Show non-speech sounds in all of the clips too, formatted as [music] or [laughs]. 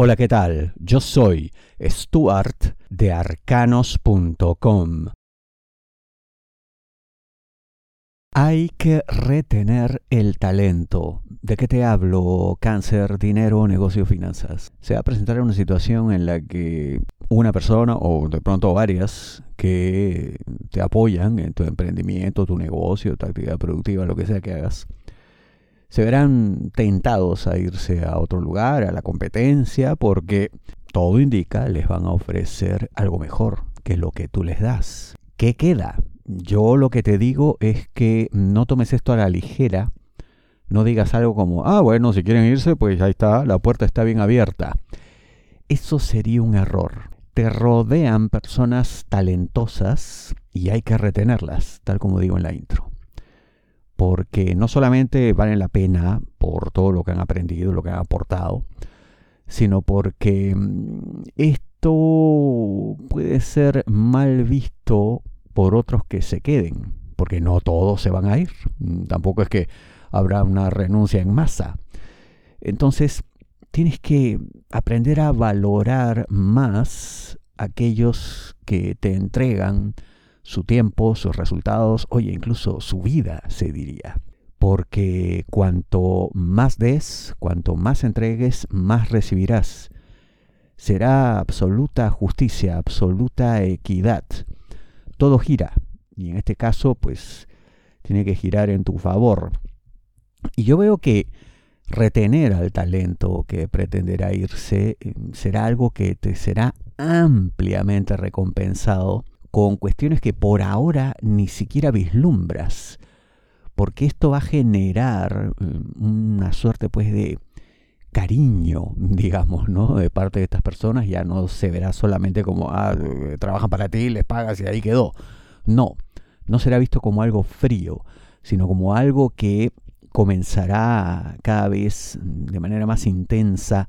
Hola, ¿qué tal? Yo soy Stuart de arcanos.com. Hay que retener el talento. ¿De qué te hablo? Cáncer, dinero, negocio, finanzas. Se va a presentar una situación en la que una persona o de pronto varias que te apoyan en tu emprendimiento, tu negocio, tu actividad productiva, lo que sea que hagas, se verán tentados a irse a otro lugar, a la competencia, porque todo indica les van a ofrecer algo mejor que lo que tú les das. ¿Qué queda? Yo lo que te digo es que no tomes esto a la ligera, no digas algo como, ah, bueno, si quieren irse, pues ahí está, la puerta está bien abierta. Eso sería un error. Te rodean personas talentosas y hay que retenerlas, tal como digo en la intro porque no solamente valen la pena por todo lo que han aprendido, lo que han aportado, sino porque mm, esto puede ser mal visto por otros que se queden, porque no todos se van a ir, mm, tampoco es que habrá una renuncia en masa. Entonces, tienes que aprender a valorar más aquellos que te entregan su tiempo, sus resultados, oye, incluso su vida, se diría. Porque cuanto más des, cuanto más entregues, más recibirás. Será absoluta justicia, absoluta equidad. Todo gira. Y en este caso, pues, tiene que girar en tu favor. Y yo veo que retener al talento que pretenderá irse eh, será algo que te será ampliamente recompensado con cuestiones que por ahora ni siquiera vislumbras, porque esto va a generar mm, una suerte pues de cariño, [laughs] digamos, ¿no? De parte de estas personas, ya no se verá solamente como, ah, trabajan para ti, les pagas y ahí quedó. No, no será visto como algo frío, sino como algo que comenzará cada vez de manera más intensa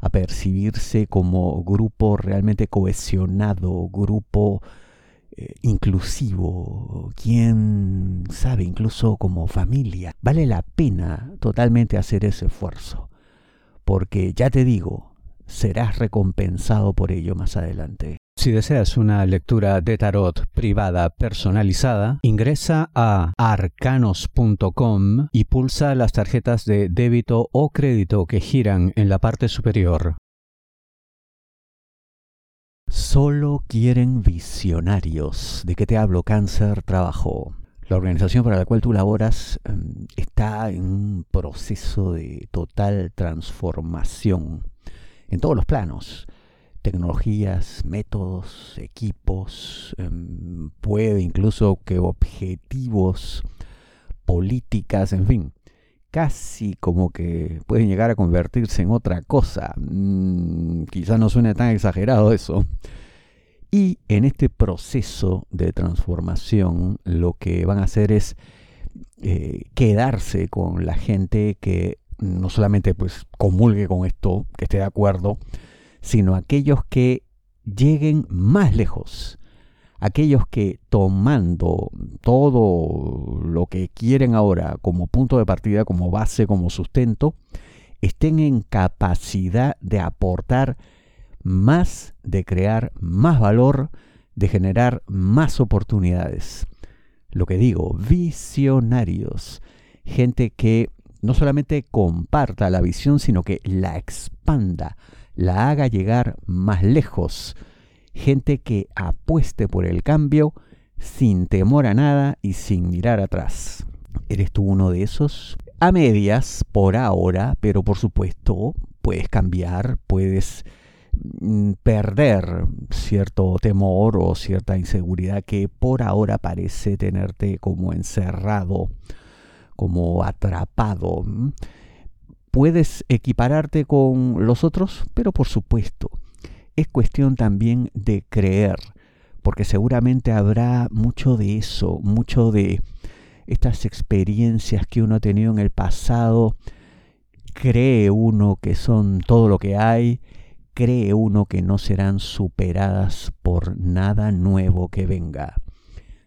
a percibirse como grupo realmente cohesionado, grupo eh, inclusivo, quién sabe, incluso como familia. Vale la pena totalmente hacer ese esfuerzo, porque ya te digo, serás recompensado por ello más adelante. Si deseas una lectura de tarot privada personalizada, ingresa a arcanos.com y pulsa las tarjetas de débito o crédito que giran en la parte superior. Solo quieren visionarios. ¿De qué te hablo? Cáncer, trabajo. La organización para la cual tú laboras em, está en un proceso de total transformación en todos los planos. Tecnologías, métodos, equipos, em, puede incluso que objetivos, políticas, en fin casi como que pueden llegar a convertirse en otra cosa. Mm, quizá no suene tan exagerado eso. Y en este proceso de transformación lo que van a hacer es eh, quedarse con la gente que no solamente pues comulgue con esto, que esté de acuerdo, sino aquellos que lleguen más lejos aquellos que tomando todo lo que quieren ahora como punto de partida, como base, como sustento, estén en capacidad de aportar más, de crear más valor, de generar más oportunidades. Lo que digo, visionarios, gente que no solamente comparta la visión, sino que la expanda, la haga llegar más lejos, gente que apueste por el cambio sin temor a nada y sin mirar atrás. ¿Eres tú uno de esos? A medias, por ahora, pero por supuesto, puedes cambiar, puedes mm, perder cierto temor o cierta inseguridad que por ahora parece tenerte como encerrado, como atrapado. Puedes equipararte con los otros, pero por supuesto, es cuestión también de creer, porque seguramente habrá mucho de eso, mucho de estas experiencias que uno ha tenido en el pasado, cree uno que son todo lo que hay, cree uno que no serán superadas por nada nuevo que venga.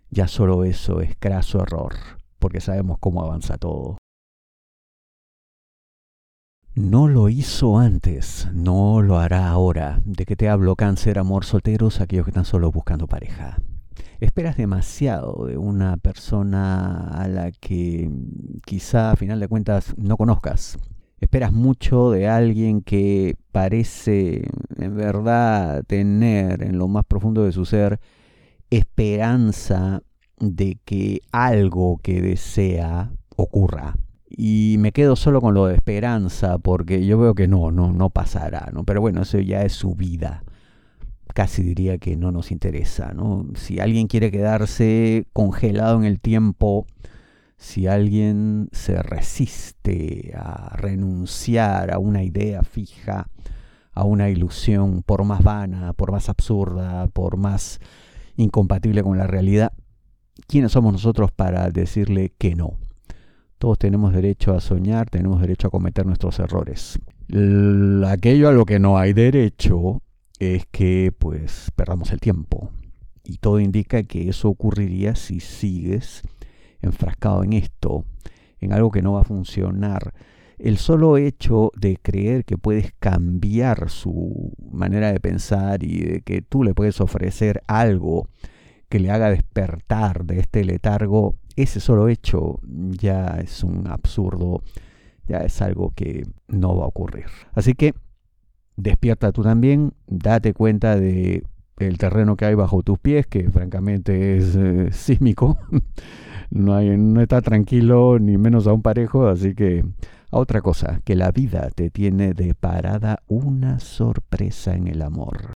Ya solo eso es craso error, porque sabemos cómo avanza todo. No lo hizo antes, no lo hará ahora. ¿De qué te hablo, cáncer, amor, solteros, aquellos que están solo buscando pareja? Esperas demasiado de una persona a la que quizá a final de cuentas no conozcas. Esperas mucho de alguien que parece en verdad tener en lo más profundo de su ser esperanza de que algo que desea ocurra. Y me quedo solo con lo de esperanza porque yo veo que no, no, no pasará, ¿no? Pero bueno, eso ya es su vida. Casi diría que no nos interesa, ¿no? Si alguien quiere quedarse congelado en el tiempo, si alguien se resiste a renunciar a una idea fija, a una ilusión, por más vana, por más absurda, por más incompatible con la realidad, ¿quiénes somos nosotros para decirle que no? Todos tenemos derecho a soñar, tenemos derecho a cometer nuestros errores. aquello a lo que no hay derecho es que pues perdamos el tiempo. Y todo indica que eso ocurriría si sigues enfrascado en esto, en algo que no va a funcionar. El solo hecho de creer que puedes cambiar su manera de pensar y de que tú le puedes ofrecer algo que le haga despertar de este letargo, ese solo hecho ya es un absurdo, ya es algo que no va a ocurrir. Así que despierta tú también, date cuenta de el terreno que hay bajo tus pies, que francamente es eh, [laughs] sísmico. no, hay, no está tranquilo, ni menos aún parejo, así que a otra cosa, que la vida te tiene de parada una sorpresa en el amor.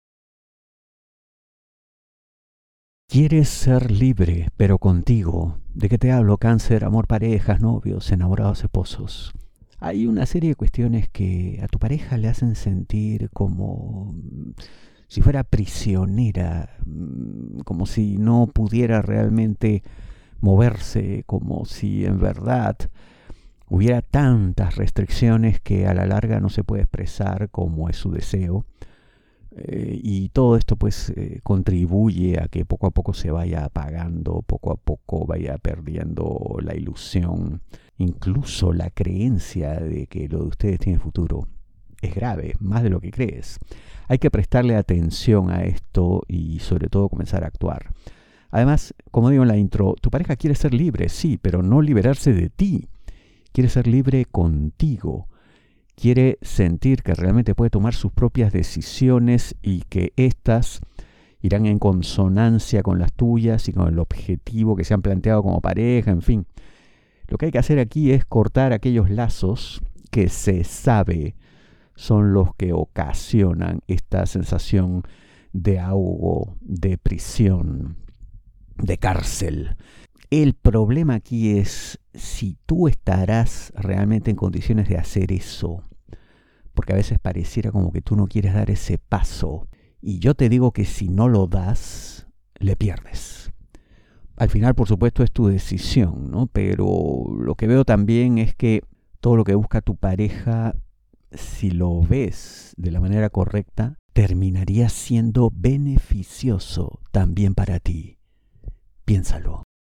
Quieres ser libre, pero contigo. ¿De qué te hablo? Cáncer, amor, parejas, novios, enamorados, esposos. Hay una serie de cuestiones que a tu pareja le hacen sentir como mm, si fuera prisionera, mm, como si no pudiera realmente moverse, como si en verdad hubiera tantas restricciones que a la larga no se puede expresar como es su deseo eh, y todo esto pues eh, contribuye a que poco a poco se vaya apagando, poco a poco vaya perdiendo la ilusión, incluso la creencia de que lo de ustedes tiene futuro. Es grave, más de lo que crees. Hay que prestarle atención a esto y sobre todo comenzar a actuar. Además, como digo en la intro, tu pareja quiere ser libre, sí, pero no liberarse de ti. Quiere ser libre contigo quiere sentir que realmente puede tomar sus propias decisiones y que éstas irán en consonancia con las tuyas y con el objetivo que se han planteado como pareja, en fin. Lo que hay que hacer aquí es cortar aquellos lazos que se sabe son los que ocasionan esta sensación de ahogo, de prisión, de cárcel. El problema aquí es si tú estarás realmente en condiciones de hacer eso. Porque a veces pareciera como que tú no quieres dar ese paso. Y yo te digo que si no lo das, le pierdes. Al final, por supuesto, es tu decisión, ¿no? Pero lo que veo también es que todo lo que busca tu pareja, si lo ves de la manera correcta, terminaría siendo beneficioso también para ti. Piénsalo.